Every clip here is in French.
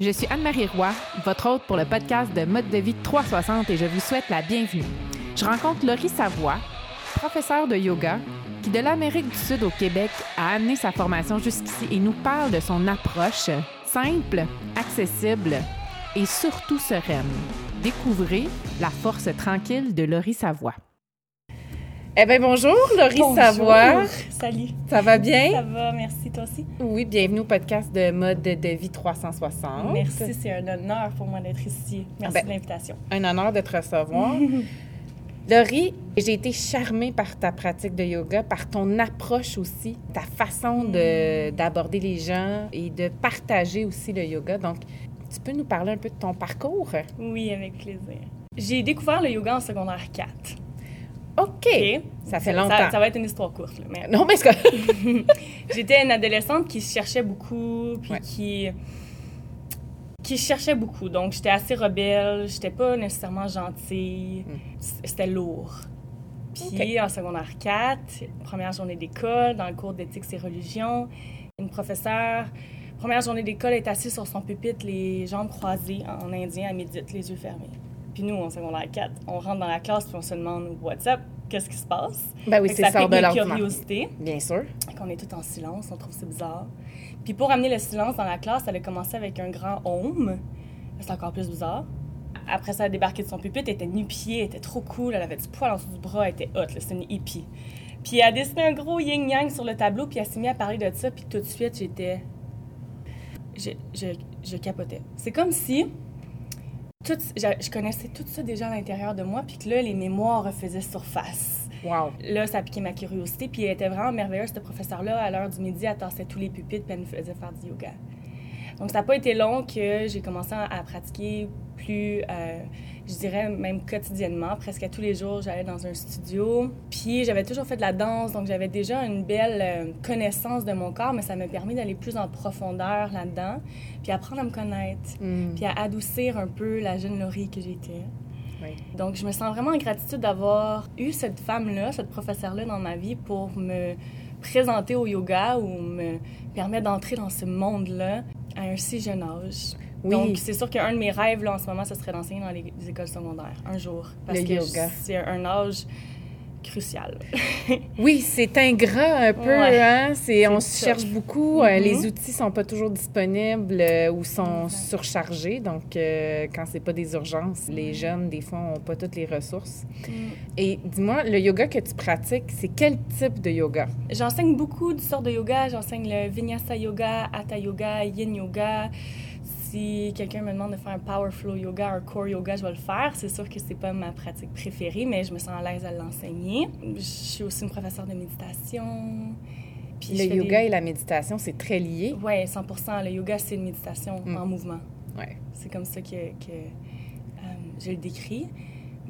Je suis Anne-Marie Roy, votre hôte pour le podcast de Mode de vie 360 et je vous souhaite la bienvenue. Je rencontre Laurie Savoie, professeure de yoga, qui de l'Amérique du Sud au Québec a amené sa formation jusqu'ici et nous parle de son approche simple, accessible et surtout sereine. Découvrez la force tranquille de Laurie Savoie. Eh bien, bonjour, Laurie Bonjour. Savoie. Salut. Ça va bien? Ça va, merci, toi aussi. Oui, bienvenue au podcast de Mode de vie 360. Merci, c'est un honneur pour moi d'être ici. Merci ben, de l'invitation. Un honneur de te recevoir. Laurie, j'ai été charmée par ta pratique de yoga, par ton approche aussi, ta façon de- d'aborder les gens et de partager aussi le yoga. Donc, tu peux nous parler un peu de ton parcours? Oui, avec plaisir. J'ai découvert le yoga en secondaire 4. OK. Ça fait longtemps. Ça, va être une histoire courte. là, mais Non, mais c'est que... J'étais une adolescente qui cherchait beaucoup, puis Ouais. qui qui cherchait beaucoup. Donc, j'étais assez rebelle, j'étais pas nécessairement gentille. C- C'était lourd. Puis, en secondaire 4, première journée d'école, dans le cours d'éthique et religion, une professeure, première journée d'école, est assise sur son pupitre, les jambes croisées, en indien, elle médite, les yeux fermés. Puis nous, en secondaire 4, on rentre dans la classe puis on se demande « What's up? Qu'est-ce qui se passe? Ben oui, c'est ça de l'ordinaire. curiosité Bien sûr. qu'on est tout en silence, on trouve ça bizarre. Puis pour amener le silence dans la classe, elle a commencé avec un grand home. C'est encore plus bizarre. Après ça, elle a débarqué de son pupitre, elle était nu-pied, elle était trop cool, elle avait du poil en dessous du bras, elle était hot, c'était une hippie. Puis elle a dessiné un gros yin-yang sur le tableau, puis elle s'est mise à parler de ça, puis tout de suite, j'étais... Je, je, je capotais. C'est comme si... Tout, je, connaissais tout ça déjà à l'intérieur de moi, puis que là, les mémoires refaisaient surface. Wow. Là, ça a piqué ma curiosité. Puis elle était vraiment merveilleuse, cette professeure-là. À l'heure du midi, elle tassait tous les pupitres puis elle nous faisait faire du yoga. Donc, ça n'a pas été long que j'ai commencé à pratiquer plus, euh, je dirais même quotidiennement. Presque à tous les jours, j'allais dans un studio. Puis j'avais toujours fait de la danse, donc j'avais déjà une belle euh, connaissance de mon corps, mais ça m'a permis d'aller plus en profondeur là-dedans, puis apprendre à me connaître, Mm. puis à adoucir un peu la jeune Laurie que j'étais. Oui. Donc, je me sens vraiment en gratitude d'avoir eu cette femme-là, cette professeure-là dans ma vie pour me présenter au yoga ou me permettre d'entrer dans ce monde-là à un si jeune âge. Oui. Donc, c'est sûr qu'un de mes rêves, là, en ce moment, ce serait d'enseigner dans les, les écoles secondaires, un jour. Parce Le que yoga. c'est un âge crucial. Oui, c'est ingrat un peu, Ouais. hein? C'est, on se cherche beaucoup. euh, les outils sont pas toujours disponibles euh, ou sont surchargés. Donc, euh, quand c'est pas des urgences, les jeunes, des fois, ont pas toutes les ressources. Et dis-moi, le yoga que tu pratiques, c'est quel type de yoga? J'enseigne beaucoup de sortes de yoga. J'enseigne le vinyasa yoga, hatha yoga, yin yoga. Si quelqu'un me demande de faire un power flow yoga, un core yoga, je vais le faire. C'est sûr que c'est pas ma pratique préférée, mais je me sens à l'aise à l'enseigner. Je suis aussi une professeure de méditation. Puis Le yoga des- et la méditation, c'est très lié. Ouais, 100 Le yoga, c'est une méditation Mm. en mouvement. Ouais. C'est comme ça que, que euh, je le décris.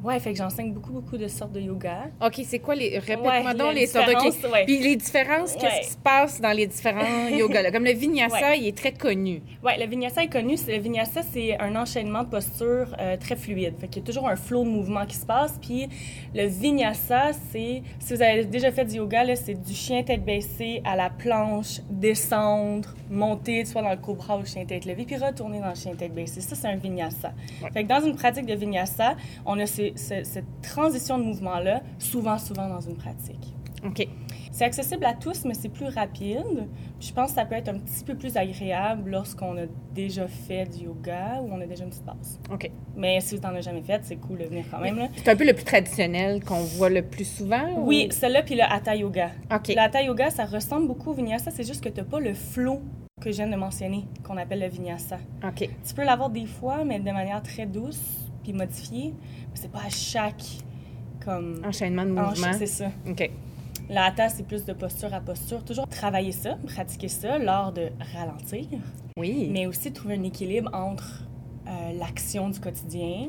Ouais, fait que j'enseigne beaucoup, beaucoup de sortes de yoga. OK, c'est quoi les. Répète-moi Ouais, donc les sortes de. différences, ouais. Puis les différences, Ouais. qu'est-ce qui se passe dans les différents yogas? là? Comme le vinyasa, il est très connu. Oui, le vinyasa est connu. Le vinyasa, c'est un enchaînement de postures euh, très fluide. Fait qu'il y a toujours un flot de mouvement qui se passe. Puis le vinyasa, c'est... Si vous avez déjà fait du yoga, là, c'est du chien tête baissée à la planche, descendre, monter, soit dans le cobra ou le chien tête levée, puis retourner dans le chien tête baissée. Ça, c'est un vinyasa. Fait que dans une pratique de vinyasa, on a ces- ce- cette transition de mouvement-là, souvent, souvent dans une pratique. OK. C'est accessible à tous, mais c'est plus rapide. Puis je pense que ça peut être un petit peu plus agréable lorsqu'on a déjà fait du yoga ou on a déjà une petite base. OK. Mais si vous n'en avez jamais fait, c'est cool de venir quand même. C'est un peu le plus traditionnel qu'on voit le plus souvent? ou- Oui, celle-là, puis le hatha yoga. OK. Le hatha yoga, ça ressemble beaucoup au vinyasa, c'est juste que tu n'as pas le flow que je viens de mentionner, qu'on appelle le vinyasa. OK. Tu peux l'avoir des fois, mais de manière très douce puis modifiée. Mais c'est pas à chaque comme Enchaînement de hanche, mouvements. c'est ça. OK. Le hatha, c'est plus de posture à posture. Toujours travailler ça, pratiquer ça lors de ralentir, Oui. mais aussi trouver un équilibre entre euh, l'action du quotidien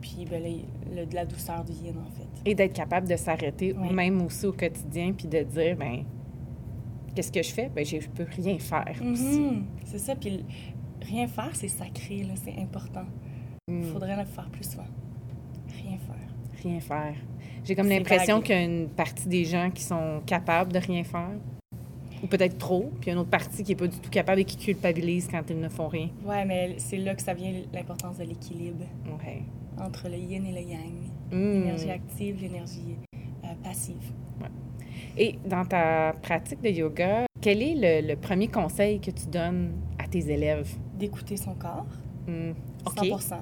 puis ben, le- le- de la douceur du yin, en fait. Et d'être capable de s'arrêter, Oui. même aussi au quotidien, puis de dire, ben qu'est-ce que je fais? Ben, je peux rien faire aussi. Mhm, C'est ça. Puis rien faire, c'est sacré, c'est important. Il Mm. faudrait le faire plus souvent. Rien faire. Rien faire. J'ai comme l'impression qu'il y a une partie des gens qui sont capables de rien faire. Ou peut-être trop, puis il y a une autre partie qui n'est pas du tout capable et qui culpabilise quand ils ne font rien. Ouais, mais c'est là que ça vient l'importance de l'équilibre Ouais. entre le yin et le yang. Mm. L'énergie active, l'énergie euh, passive. Et dans ta pratique de yoga, quel est le, le premier conseil que tu donnes à tes élèves? D'écouter son corps, Mm. OK. 100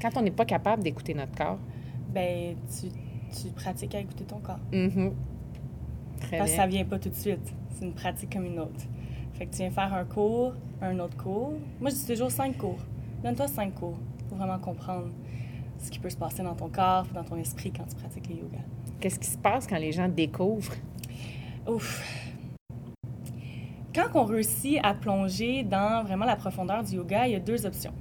Quand on n'est pas capable d'écouter notre corps. ben tu, tu pratiques à écouter ton corps. Mhm. Très Parce que ça vient pas tout de suite. C'est une pratique comme une autre. Fait que tu viens faire un cours, un autre cours. Moi, je dis toujours cinq cours. Donne-toi cinq cours pour vraiment comprendre ce qui peut se passer dans ton corps, dans ton esprit quand tu pratiques le yoga. Qu'est-ce qui se passe quand les gens découvrent? Ouf. Quand on réussit à plonger dans vraiment la profondeur du yoga, il y a deux options.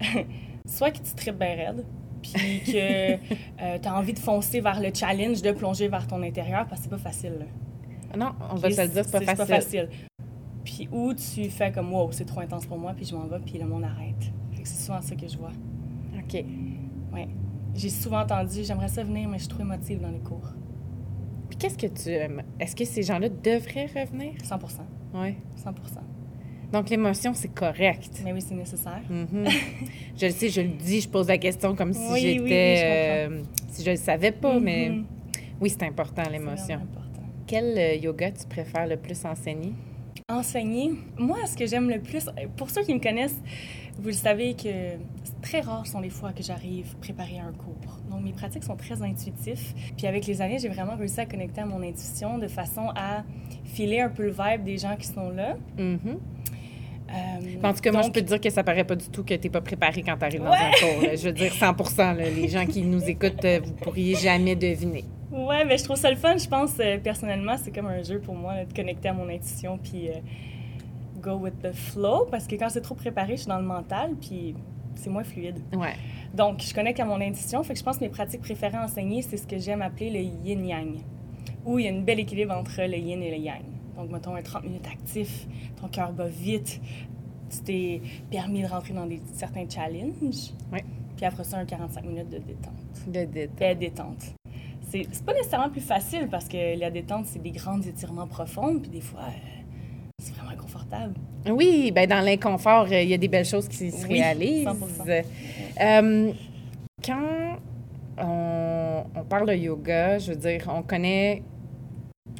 Soit que tu tripes bien raide, puis que tu as envie de foncer vers le challenge, de plonger vers ton intérieur, parce que c'est pas facile. là. Non, on va se le dire, c'est pas facile. Puis où tu fais comme wow, c'est trop intense pour moi, puis je m'en vais, puis le monde arrête. C'est souvent ça que je vois. OK. Ouais. J'ai souvent entendu, j'aimerais ça venir, mais je suis trop émotive dans les cours. Puis qu'est-ce que tu aimes? Est-ce que ces gens-là devraient revenir? 100% Oui. 100 Donc l'émotion, c'est correct. Mais oui, c'est nécessaire. Mhm. je le sais, je le dis, je pose la question comme si Oui, j'étais. oui, je euh, si je le savais pas, mais Mhm. oui, c'est important l'émotion. Quel euh, yoga tu préfères le plus enseigner? Enseigner, moi, ce que j'aime le plus, pour ceux qui me connaissent, vous le savez que très rare sont les fois que j'arrive préparer un cours. Donc, mes pratiques sont très intuitives. Puis, avec les années, j'ai vraiment réussi à connecter à mon intuition de façon à filer un peu le vibe des gens qui sont là. Mhm. Euh, En tout cas, moi, je peux te dire que ça paraît pas du tout que tu n'es pas préparé quand tu arrives dans Ouais. un cours. là. Je veux dire 100 là. Les gens qui nous écoutent, euh, vous pourriez jamais deviner. Ouais, mais je trouve ça le fun. Je pense, euh, personnellement, c'est comme un jeu pour moi, là, de connecter à mon intuition, puis euh, go with the flow. Parce que quand c'est trop préparé, je suis dans le mental, puis c'est moins fluide. Ouais. Donc, je connecte à mon intuition. Fait que je pense que mes pratiques préférées à enseigner, c'est ce que j'aime appeler le yin-yang, où il y a une belle équilibre entre le yin et le yang. Donc, mettons un 30 minutes actif, ton cœur bat vite, tu t'es permis de rentrer dans des, certains challenges. Ouais. Puis après ça, un 45 minutes de détente. De détente. Belle détente. C'est c'est pas nécessairement plus facile parce que la détente, c'est des grands étirements profonds, puis des fois, euh, c'est vraiment inconfortable. Oui, ben dans l'inconfort, euh, il y a des belles choses qui se Oui, réalisent. 100%. Euh, quand on, on parle de yoga, je veux dire, on connaît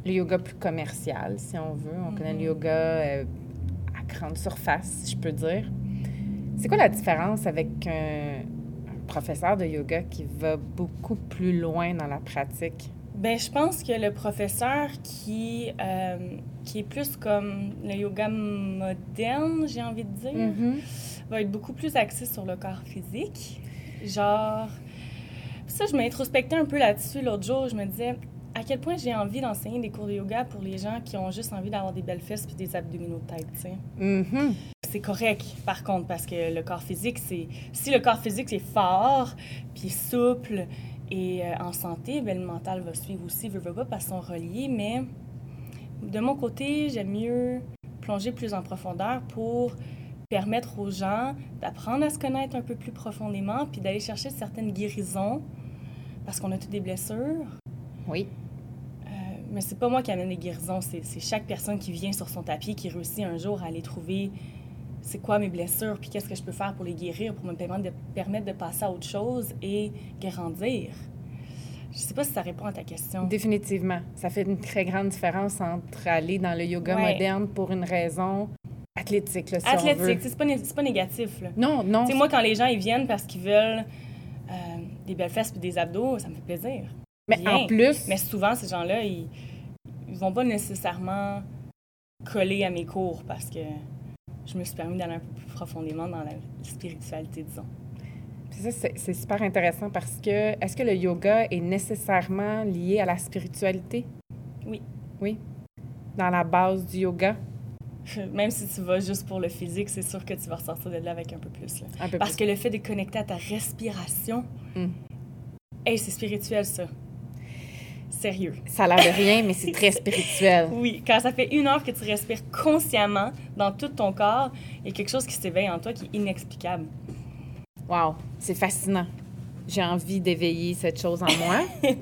le yoga plus commercial, si on veut. On connaît le Mhm. yoga euh, à grande surface, si je peux dire. C'est quoi la différence avec un, un professeur de yoga qui va beaucoup plus loin dans la pratique? Ben, je pense que le professeur qui, euh, qui est plus comme le yoga moderne, j'ai envie de dire, Mm-hmm. va être beaucoup plus axé sur le corps physique. Genre, ça, je m'introspectais un peu là-dessus l'autre jour. Je me disais à quel point j'ai envie d'enseigner des cours de yoga pour les gens qui ont juste envie d'avoir des belles fesses puis des abdominaux de tête, tu sais. Mhm. C'est correct, par contre, parce que le corps physique, c'est... Si le corps physique est fort, puis souple et euh, en santé, ben, le mental va suivre aussi, veut, veut pas, parce qu'ils sont reliés. Mais de mon côté, j'aime mieux plonger plus en profondeur pour permettre aux gens d'apprendre à se connaître un peu plus profondément, puis d'aller chercher certaines guérisons, parce qu'on a toutes des blessures. Oui. Mais c'est pas moi qui amène les guérisons, c'est chaque personne qui vient sur son tapis qui réussit un jour à aller trouver c'est quoi mes blessures, puis qu'est-ce que je peux faire pour les guérir, pour me permettre de, permettre de passer à autre chose et grandir. Je sais pas si ça répond à ta question. Définitivement. Ça fait une très grande différence entre aller dans le yoga Ouais. moderne pour une raison athlétique, là, si. Athlétique, c'est pas, né- pas négatif. Là. Non, non. Tu sais, moi, quand les gens ils viennent parce qu'ils veulent euh, des belles fesses puis des abdos, ça me fait plaisir. Mais bien. en plus, Mais souvent, ces gens-là, ils, ils vont pas nécessairement coller à mes cours parce que je me suis permis d'aller un peu plus profondément dans la spiritualité, disons. Puis ça, c'est super intéressant parce que est-ce que le yoga est nécessairement lié à la spiritualité? Oui. Oui? Dans la base du yoga? Même si tu vas juste pour le physique, c'est sûr que tu vas ressortir de là avec un peu plus. là. Un peu Parce plus. que le fait de connecter à ta respiration, Mm. hey, c'est spirituel, ça. Sérieux. Ça a l'air de rien, mais c'est très spirituel. Oui, quand ça fait une heure que tu respires consciemment dans tout ton corps, il y a quelque chose qui s'éveille en toi qui est inexplicable. Wow, c'est fascinant. j'ai envie d'éveiller cette chose en moi.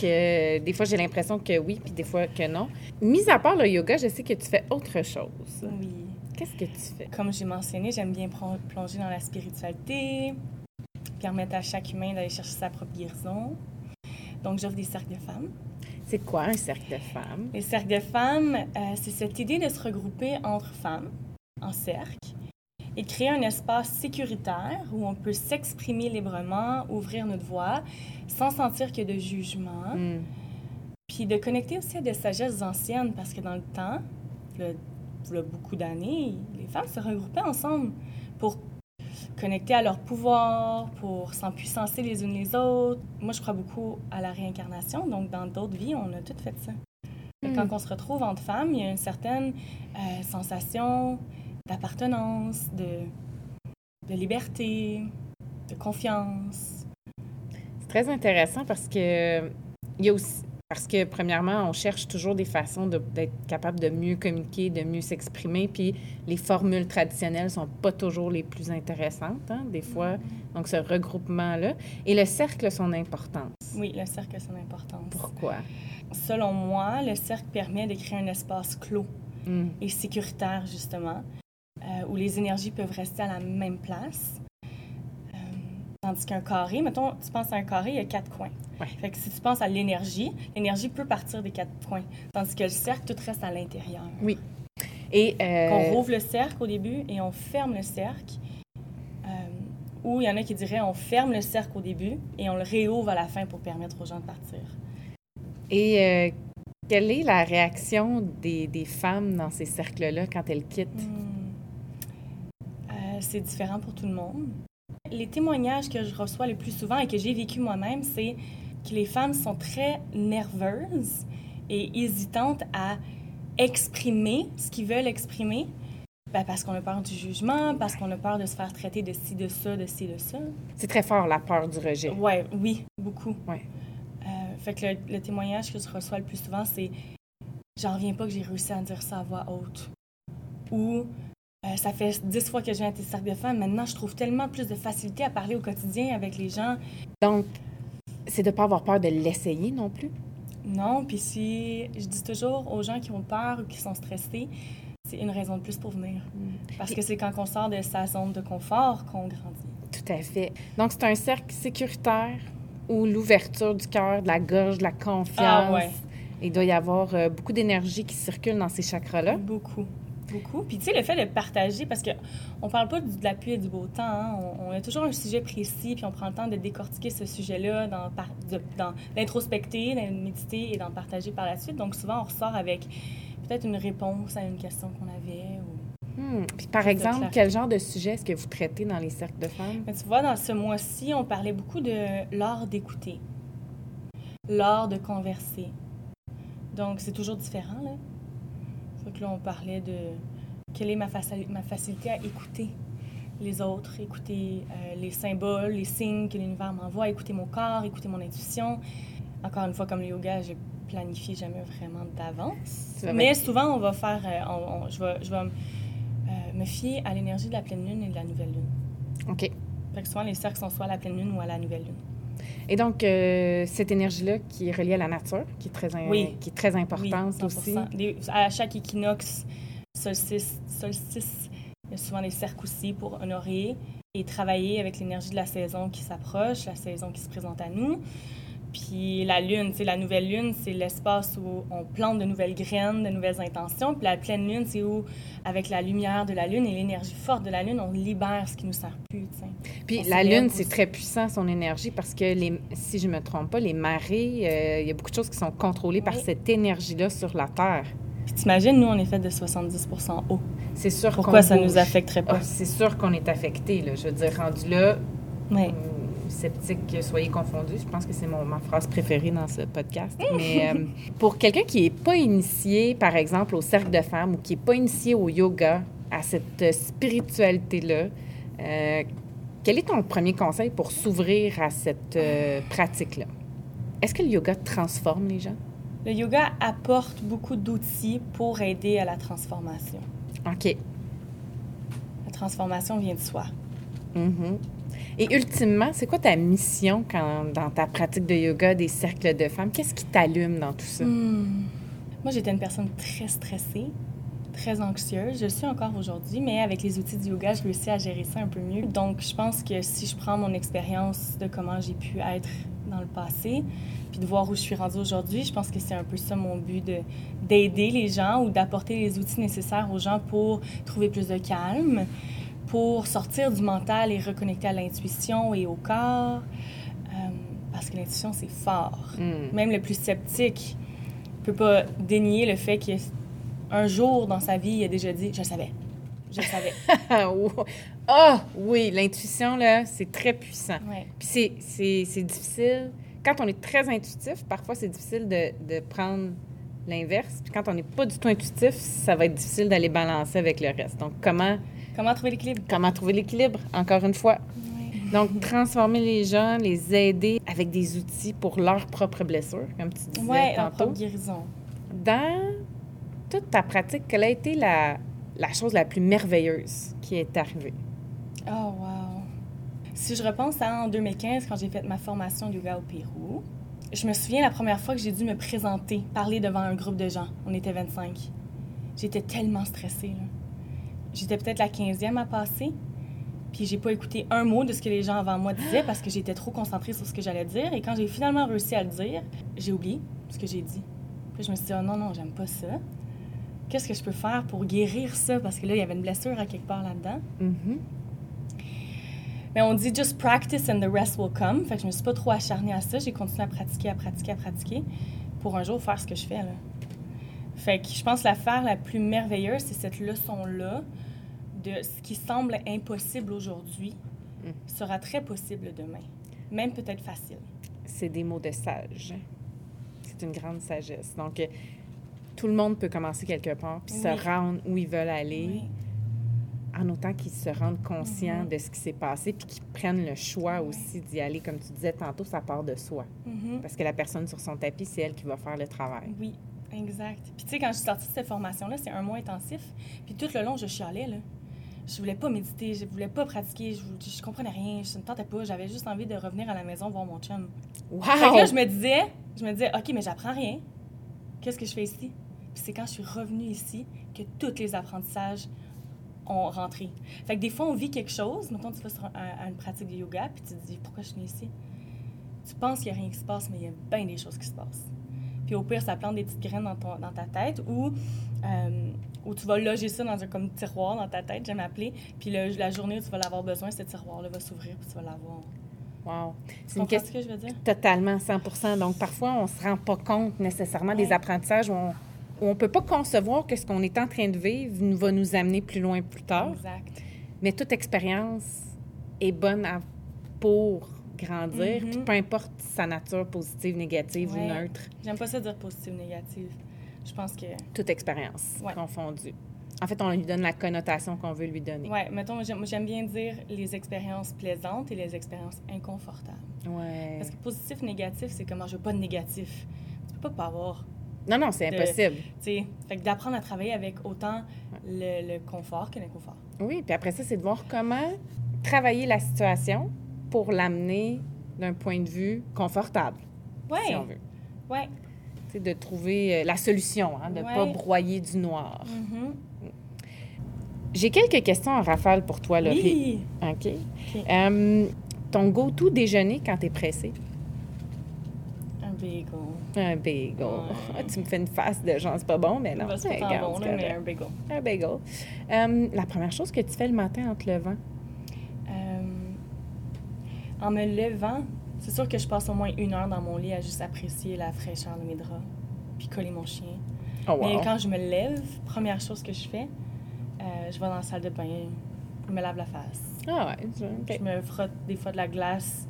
que des fois, j'ai l'impression que oui, puis des fois que non. Mis à part le yoga, je sais que tu fais autre chose. Oui. Qu'est-ce que tu fais? Comme j'ai mentionné, j'aime bien plon- plonger dans la spiritualité, permettre à chaque humain d'aller chercher sa propre guérison. Donc, j'offre des cercles de femmes. C'est quoi un cercle de femmes? Les cercles de femmes, euh, c'est cette idée de se regrouper entre femmes en cercle et créer un espace sécuritaire où on peut s'exprimer librement, ouvrir notre voix, sans sentir qu'il y a de jugement. Hmm. Puis de connecter aussi à des sagesses anciennes, parce que dans le temps, le, il y a beaucoup d'années, les femmes se regroupaient ensemble pour connecter à leur pouvoir, pour s'empuissancer les unes les autres. Moi, je crois beaucoup à la réincarnation, donc dans d'autres vies, on a toutes fait ça. Hmm. Quand on se retrouve entre femmes, il y a une certaine euh, sensation d'appartenance, de, de liberté, de confiance. C'est très intéressant parce que il y a aussi parce que premièrement, on cherche toujours des façons de- d'être capable de mieux communiquer, de mieux s'exprimer, puis les formules traditionnelles sont pas toujours les plus intéressantes, hein, des fois. Donc ce regroupement-là et le cercle son importance. Oui, le cercle son importance. Pourquoi? Selon moi, le cercle permet de créer un espace clos Hmm. et sécuritaire, justement, euh, où les énergies peuvent rester à la même place. Tandis qu'un carré, mettons, tu penses à un carré, il y a quatre coins. Ouais. Fait que si tu penses à l'énergie, l'énergie peut partir des quatre coins. Tandis que le cercle, tout reste à l'intérieur. Et euh, On rouvre le cercle au début et on ferme le cercle. Euh, ou il y en a qui diraient on ferme le cercle au début et on le réouvre à la fin pour permettre aux gens de partir. et euh, quelle est la réaction des, des femmes dans ces cercles-là quand elles quittent? Hmm. Euh, c'est différent pour tout le monde. Les témoignages que je reçois le plus souvent et que j'ai vécu moi-même, c'est que les femmes sont très nerveuses et hésitantes à exprimer ce qu'ils veulent exprimer. Ben, parce qu'on a peur du jugement, parce qu'on a peur de se faire traiter de ci, de ça, de ci, de ça. C'est très fort la peur du rejet. Ouais, oui, beaucoup. Ouais. Euh, fait que le, le témoignage que je reçois le plus souvent, c'est J'en reviens pas que j'ai réussi à dire ça à voix haute. Ou euh, ça fait dix fois que je viens à tes cercles de femmes, maintenant je trouve tellement plus de facilité à parler au quotidien avec les gens. Donc c'est de pas avoir peur de l'essayer non plus? Non, puis si je dis toujours aux gens qui ont peur ou qui sont stressés, c'est une raison de plus pour venir. Parce que c'est quand on sort de sa zone de confort qu'on grandit. Tout à fait. Donc, c'est un cercle sécuritaire où l'ouverture du cœur, de la gorge, de la confiance. Ah ouais. Il doit y avoir euh, beaucoup d'énergie qui circule dans ces chakras-là. Beaucoup. Beaucoup. Puis, tu sais, le fait de partager, parce qu'on parle pas de la pluie et du beau temps, hein. on, on a toujours un sujet précis, puis on prend le temps de décortiquer ce sujet-là, d'introspecter, d'en méditer et d'en partager par la suite. Donc, souvent, on ressort avec peut-être une réponse à une question qu'on avait. Ou... Hmm. Puis, par exemple, quel genre de sujet est-ce que vous traitez dans les cercles de femmes? Mais tu vois, dans ce mois-ci, on parlait beaucoup de l'art d'écouter, l'art de converser. Donc, c'est toujours différent, là. Fait que là, on parlait de quelle est ma, faci- ma facilité à écouter les autres, écouter euh, les symboles, les signes que l'univers m'envoie, écouter mon corps, écouter mon intuition. Encore une fois, comme le yoga, je planifie jamais vraiment d'avance. Mais souvent, on va faire... euh, on- on- je vais, je vais euh, me fier à l'énergie de la pleine lune et de la nouvelle lune. OK. Fait que souvent, les cercles sont soit à la pleine lune ou à la nouvelle lune. Et donc, euh, cette énergie-là qui est reliée à la nature, qui est très, in- Oui. qui est très importante 100%. aussi. À chaque équinoxe, solstice, solstice, il y a souvent des cercles aussi pour honorer et travailler avec l'énergie de la saison qui s'approche, la saison qui se présente à nous. Puis la lune, c'est la nouvelle lune, c'est l'espace où on plante de nouvelles graines, de nouvelles intentions. Puis la pleine lune, c'est où, avec la lumière de la lune et l'énergie forte de la lune, on libère ce qui nous sert plus. tu sais. Puis On la Lune, c'est très puissant, son énergie, parce que, les, si je me trompe pas, les marées, euh, il y a beaucoup de choses qui sont contrôlées par cette énergie-là sur la Terre. Puis t'imagines, nous, on est fait de 70% eau. C'est sûr Pourquoi ça bouge. nous affecterait pas? Ah, c'est sûr qu'on est affecté. Là. Je veux dire, rendu là, Oui. Sceptique, soyez confondus. Je pense que c'est ma phrase préférée dans ce podcast. Mais euh, pour quelqu'un qui n'est pas initié, par exemple, au cercle de femmes ou qui n'est pas initié au yoga, à cette spiritualité-là, euh, quel est ton premier conseil pour s'ouvrir à cette euh, pratique-là? Est-ce que le yoga transforme les gens? Le yoga apporte beaucoup d'outils pour aider à la transformation. OK. La transformation vient de soi. Mhm. Et ultimement, c'est quoi ta mission quand, dans ta pratique de yoga des cercles de femmes? Qu'est-ce qui t'allume dans tout ça? Hmm. Moi, j'étais une personne très stressée, très anxieuse. Je le suis encore aujourd'hui, mais avec les outils du yoga, je réussis à gérer ça un peu mieux. Donc, je pense que si je prends mon expérience de comment j'ai pu être dans le passé, puis de voir où je suis rendue aujourd'hui, je pense que c'est un peu ça mon but de d'aider les gens ou d'apporter les outils nécessaires aux gens pour trouver plus de calme, pour sortir du mental et reconnecter à l'intuition et au corps. Euh, parce que l'intuition, c'est fort. Mm. Même le plus sceptique peut pas dénier le fait qu'un jour dans sa vie, il a déjà dit Je savais. Je savais. Ah oh, oui, l'intuition, là, c'est très puissant. Ouais. Puis c'est difficile. Quand on est très intuitif, parfois, c'est difficile de, de prendre l'inverse. Puis quand on n'est pas du tout intuitif, ça va être difficile d'aller balancer avec le reste. Donc, comment, Comment trouver l'équilibre? Comment trouver l'équilibre, encore une fois? Ouais. Donc, transformer les gens, les aider avec des outils pour leurs propres blessures, comme tu disais Ouais, tantôt. propre guérison. Dans toute ta pratique, quelle a été la, la chose la plus merveilleuse qui est arrivée? Oh, wow. Si je repense à en 2015, quand j'ai fait ma formation yoga au Pérou, je me souviens la première fois que j'ai dû me présenter, parler devant un groupe de gens. On était 25. J'étais tellement stressée. J'étais peut-être la 15e à passer, puis j'ai pas écouté un mot de ce que les gens avant moi disaient parce que j'étais trop concentrée sur ce que j'allais dire. Et quand j'ai finalement réussi à le dire, j'ai oublié ce que j'ai dit. Puis je me suis dit, oh non, non, j'aime pas ça. Qu'est-ce que je peux faire pour guérir ça? Parce que là, il y avait une blessure à quelque part là-dedans. Mhm. Mais on dit just practice and the rest will come. Fait que je me suis pas trop acharnée à ça. J'ai continué à pratiquer, à pratiquer, à pratiquer pour un jour faire ce que je fais là. Fait que je pense que l'affaire la plus merveilleuse, c'est cette leçon-là de ce qui semble impossible aujourd'hui Mm. sera très possible demain. Même peut-être facile. C'est des mots de sage. C'est une grande sagesse. Donc, euh, tout le monde peut commencer quelque part puis se rendre où ils veulent aller, Oui. En autant qu'ils se rendent conscients Mhm. de ce qui s'est passé puis qu'ils prennent le choix aussi d'y aller. Comme tu disais tantôt, ça part de soi. Mhm. Parce que la personne sur son tapis, c'est elle qui va faire le travail. Oui, exact. Puis tu sais, quand je suis sortie de cette formation-là, c'est un mois intensif. Puis tout le long, je chialais, là. Je voulais pas méditer, je voulais pas pratiquer, je, vou- je comprenais rien, je ne tentais pas. J'avais juste envie de revenir à la maison voir mon chum. Wow! Fait que là, je me disais, je me disais, OK, mais j'apprends rien. Qu'est-ce que je fais ici? Puis c'est quand je suis revenue ici que tous les apprentissages ont rentré. Fait que des fois, on vit quelque chose. Mettons, tu vas à une pratique de yoga, puis tu te dis, pourquoi je suis ici? Tu penses qu'il n'y a rien qui se passe, mais il y a bien des choses qui se passent. Puis au pire, ça plante des petites graines dans, ton- dans ta tête ou, euh, ou tu vas loger ça dans un comme tiroir dans ta tête, j'aime appeler. Puis le- la journée où tu vas l'avoir besoin, ce tiroir-là va s'ouvrir, puis tu vas l'avoir. Wow! C'est une question que je veux dire? totalement 100 Donc, parfois, on se rend pas compte nécessairement des apprentissages où on, on peut pas concevoir que ce qu'on est en train de vivre nous- va nous amener plus loin plus tard. Exact. Mais toute expérience est bonne à- pour grandir, Mhm. puis peu importe sa nature positive, négative ou neutre, J'aime pas ça dire positive négative. Je pense que. toute expérience Ouais. confondue. En fait, on lui donne la connotation qu'on veut lui donner. Ouais, mettons, moi, j'aime bien dire les expériences plaisantes et les expériences inconfortables. Ouais. Parce que positif, négatif, c'est comment je veux pas de négatif. Tu peux pas pas avoir. Non, non, c'est impossible. Tu sais, fait que d'apprendre à travailler avec autant le, le confort que l'inconfort. Oui, puis après ça, c'est de voir comment travailler la situation pour l'amener d'un point de vue confortable, Ouais. si on veut. Ouais. Tu sais, de trouver euh, la solution, hein, de ne pas broyer du noir. Mhm. J'ai quelques questions en rafale pour toi, Laurie. Oui. OK. Ton go-to déjeuner quand tu es pressé? Un bagel. Un bagel. Ouais. Tu me fais une face de genre, c'est pas bon, mais non. C'est pas bon, là, mais un bagel. Un bagel. Euh, la première chose que tu fais le matin en te levant? Euh, en me levant, c'est sûr que je passe au moins une heure dans mon lit à juste apprécier la fraîcheur de mes draps, puis coller mon chien. Oh, Mais quand je me lève, première chose que je fais, euh, je vais dans la salle de bain, je me lave la face. Ah ouais. Je me frotte des fois de la glace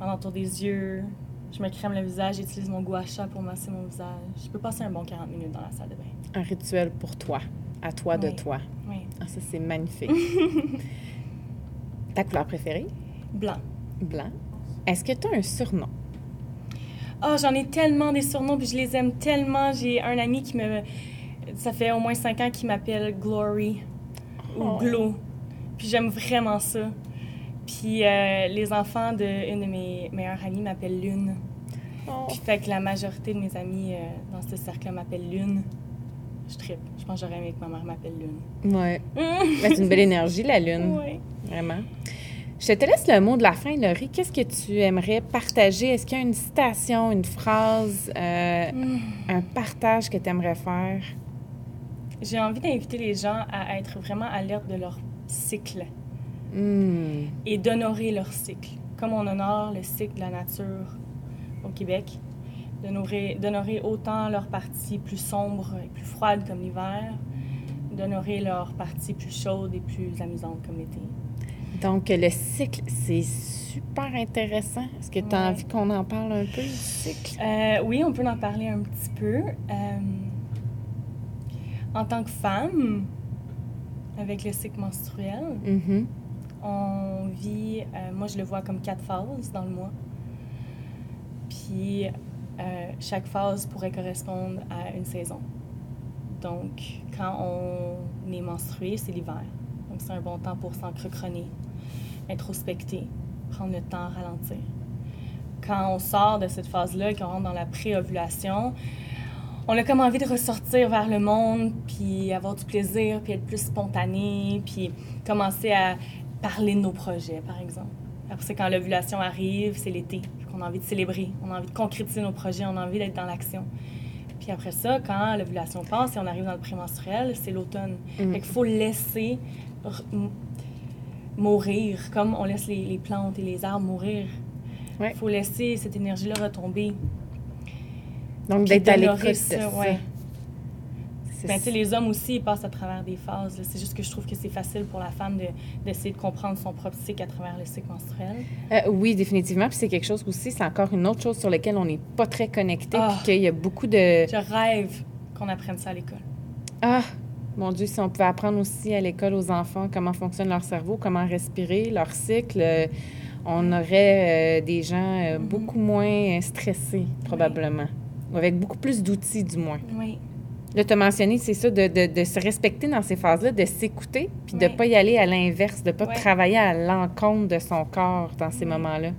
en entour des yeux. Je me crème le visage, j'utilise mon gua sha pour masser mon visage. Je peux passer un bon 40 minutes dans la salle de bain. Un rituel pour toi, à toi de toi. Oui. Ah, ça, c'est magnifique. Ta couleur préférée? Blanc. Blanc. Est-ce que tu as un surnom? Oh, j'en ai tellement des surnoms, puis je les aime tellement. J'ai un ami qui me. Ça fait au moins cinq ans qu'il m'appelle Glory ou Oh. Glow. Puis j'aime vraiment ça. Puis euh, les enfants d'une de mes meilleures amies m'appellent Lune. Oh. Puis fait que la majorité de mes amis euh, dans ce cercle-là m'appellent Lune. Je trippe. Je pense que j'aurais aimé que ma mère m'appelle Lune. Ouais. Ben, c'est une belle énergie, la lune. Oui. Vraiment. Je te laisse le mot de la fin, Laurie. Qu'est-ce que tu aimerais partager? Est-ce qu'il y a une citation, une phrase, euh, un partage que tu aimerais faire? J'ai envie d'inviter les gens à être vraiment alertes de leur cycle Hmm. et d'honorer leur cycle. Comme on honore le cycle de la nature au Québec, d'honorer autant leur partie plus sombre et plus froide comme l'hiver, d'honorer leur partie plus chaude et plus amusante comme l'été. Donc, le cycle, c'est super intéressant. Est-ce que tu as Ouais. envie qu'on en parle un peu, du cycle? Euh, oui, on peut en parler un petit peu. Euh, en tant que femme, avec le cycle menstruel, Mhm. On vit, euh, moi je le vois comme quatre phases dans le mois. Puis euh, chaque phase pourrait correspondre à une saison. Donc, quand on est menstrué, c'est l'hiver. Donc, c'est un bon temps pour s'encrocronner, introspecter, prendre le temps ralentir. Quand on sort de cette phase-là et qu'on rentre dans la pré-ovulation, on a comme envie de ressortir vers le monde, puis avoir du plaisir, puis être plus spontané, puis commencer à parler de nos projets, par exemple. Après, c'est quand l'ovulation arrive, c'est l'été, qu'on a envie de célébrer, on a envie de concrétiser nos projets, on a envie d'être dans l'action. Puis après ça, quand l'ovulation passe et on arrive dans le prémenstruel, c'est l'automne. Mm. Fait qu'il faut laisser mourir, comme on laisse les, les plantes et les arbres mourir. Il Ouais. faut laisser cette énergie-là retomber. Donc, d'être à l'écoute ouais. Ben, les hommes aussi, ils passent à travers des phases. C'est juste que je trouve que c'est facile pour la femme de- d'essayer de, comprendre son propre cycle à travers le cycle menstruel. Euh, oui, définitivement. Puis c'est quelque chose aussi, c'est encore une autre chose sur laquelle on n'est pas très connecté. Ah. Puis qu'il y a beaucoup de. Je rêve qu'on apprenne ça à l'école. Ah, mon Dieu, si on pouvait apprendre aussi à l'école aux enfants comment fonctionne leur cerveau, comment respirer, leur cycle, euh, on aurait euh, des gens euh, Mhm. beaucoup moins stressés, probablement. Ou avec beaucoup plus d'outils, du moins. Oui. Là, tu as mentionné, c'est ça, de, de- de se respecter dans ces phases-là, de s'écouter, puis de ne pas y aller à l'inverse, de ne pas Ouais. travailler à l'encontre de son corps dans ces moments-là.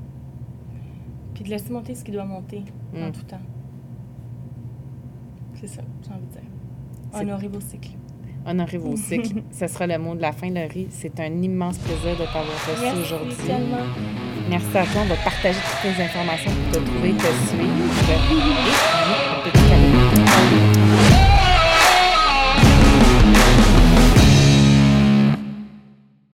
Puis de laisser monter ce qui doit monter en Mm. tout temps. C'est ça, j'ai envie de dire. Honorer vos cycles. Honorez vos cycles. Ce sera le mot de la fin, Laurie. C'est un immense plaisir de t'avoir reçu Merci aujourd'hui. tellement. Merci à toi. On va partager toutes les informations pour te trouver, te suivre.